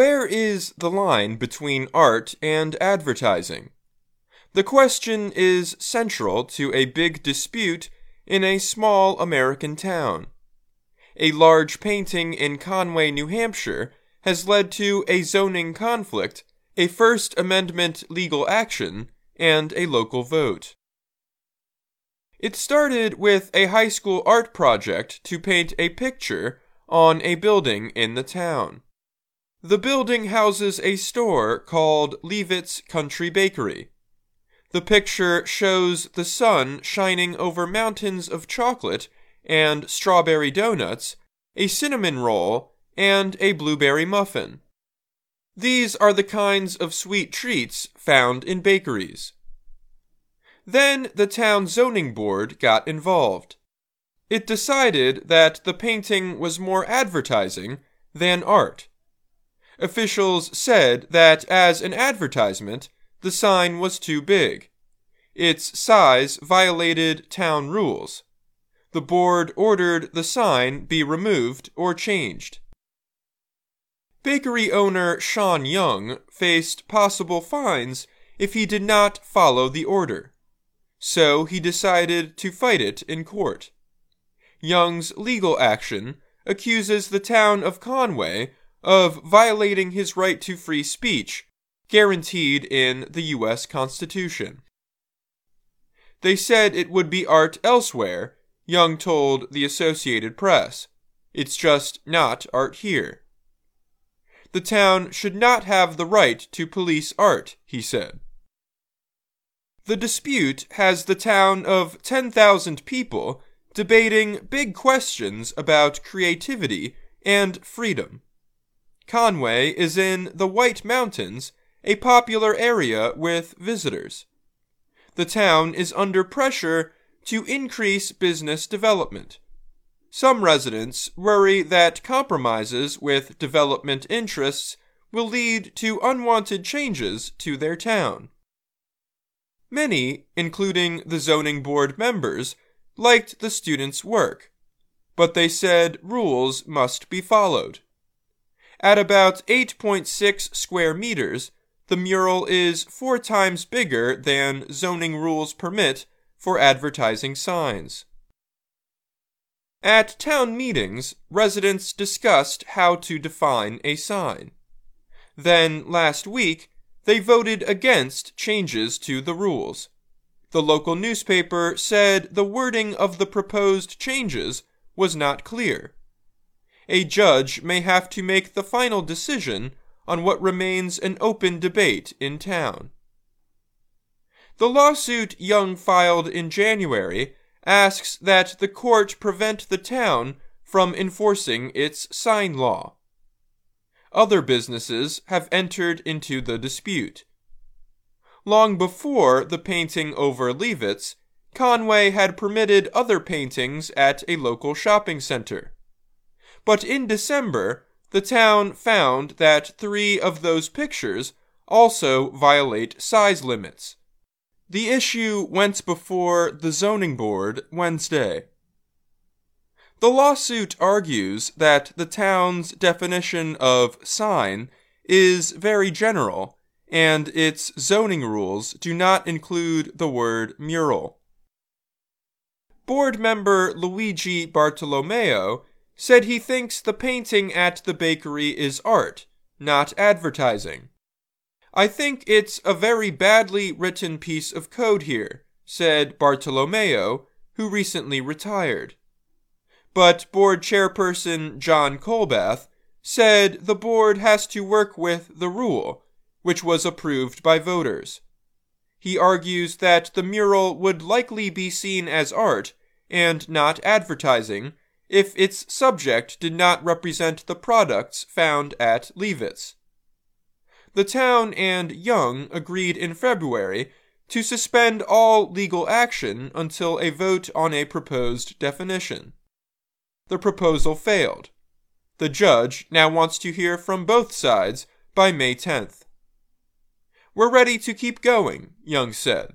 Where is the line between art and advertising? The question is central to a big dispute in a small American town. A large painting in Conway, New Hampshire has led to a zoning conflict, a First Amendment legal action, and a local vote. It started with a high school art project to paint a picture on a building in the town. The building houses a store called Leavitt's Country Bakery. The picture shows the sun shining over mountains of chocolate and strawberry donuts, a cinnamon roll, and a blueberry muffin. These are the kinds of sweet treats found in bakeries. Then the town zoning board got involved. It decided that the painting was more advertising than art. Officials said that as an advertisement, the sign was too big. Its size violated town rules. The board ordered the sign be removed or changed. Bakery owner Sean Young faced possible fines if he did not follow the order. So he decided to fight it in court. Young's legal action accuses the town of Conway of violating his right to free speech guaranteed in the U.S. Constitution. They said it would be art elsewhere, Young told the Associated Press. It's just not art here. The town should not have the right to police art, he said. The dispute has the town of 10,000 people debating big questions about creativity and freedom. Conway is in the White Mountains a popular area with visitors. The town is under pressure to increase business development. Some residents worry that compromises with development interests will lead to unwanted changes to their town. Many, including the zoning board members, liked the students' work, but they said rules must be followed. At about 8.6 square meters, the mural is four times bigger than zoning rules permit for advertising signs. At town meetings, residents discussed how to define a sign. Then, last week, they voted against changes to the rules. The local newspaper said the wording of the proposed changes was not clear. A judge may have to make the final decision on what remains an open debate in town. The lawsuit Young filed in January asks that the court prevent the town from enforcing its sign law. Other businesses have entered into the dispute. Long before the painting over Leavitt's, Conway had permitted other paintings at a local shopping center. But in December, the town found that three of those pictures also violate size limits. The issue went before the zoning board Wednesday. The lawsuit argues that the town's definition of sign is very general and its zoning rules do not include the word mural. Board member Luigi Bartolomeo said he thinks the painting at the bakery is art, not advertising. I think it's a very badly written piece of code here, said Bartolomeo, who recently retired. But board chairperson John Colbath said the board has to work with the rule, which was approved by voters. He argues that the mural would likely be seen as art and not advertising if its subject did not represent the products found at Leavitt's. The town and Young agreed in February to suspend all legal action until a vote on a proposed definition. The proposal failed. The judge now wants to hear from both sides by May 10th. We're ready to keep going, Young said.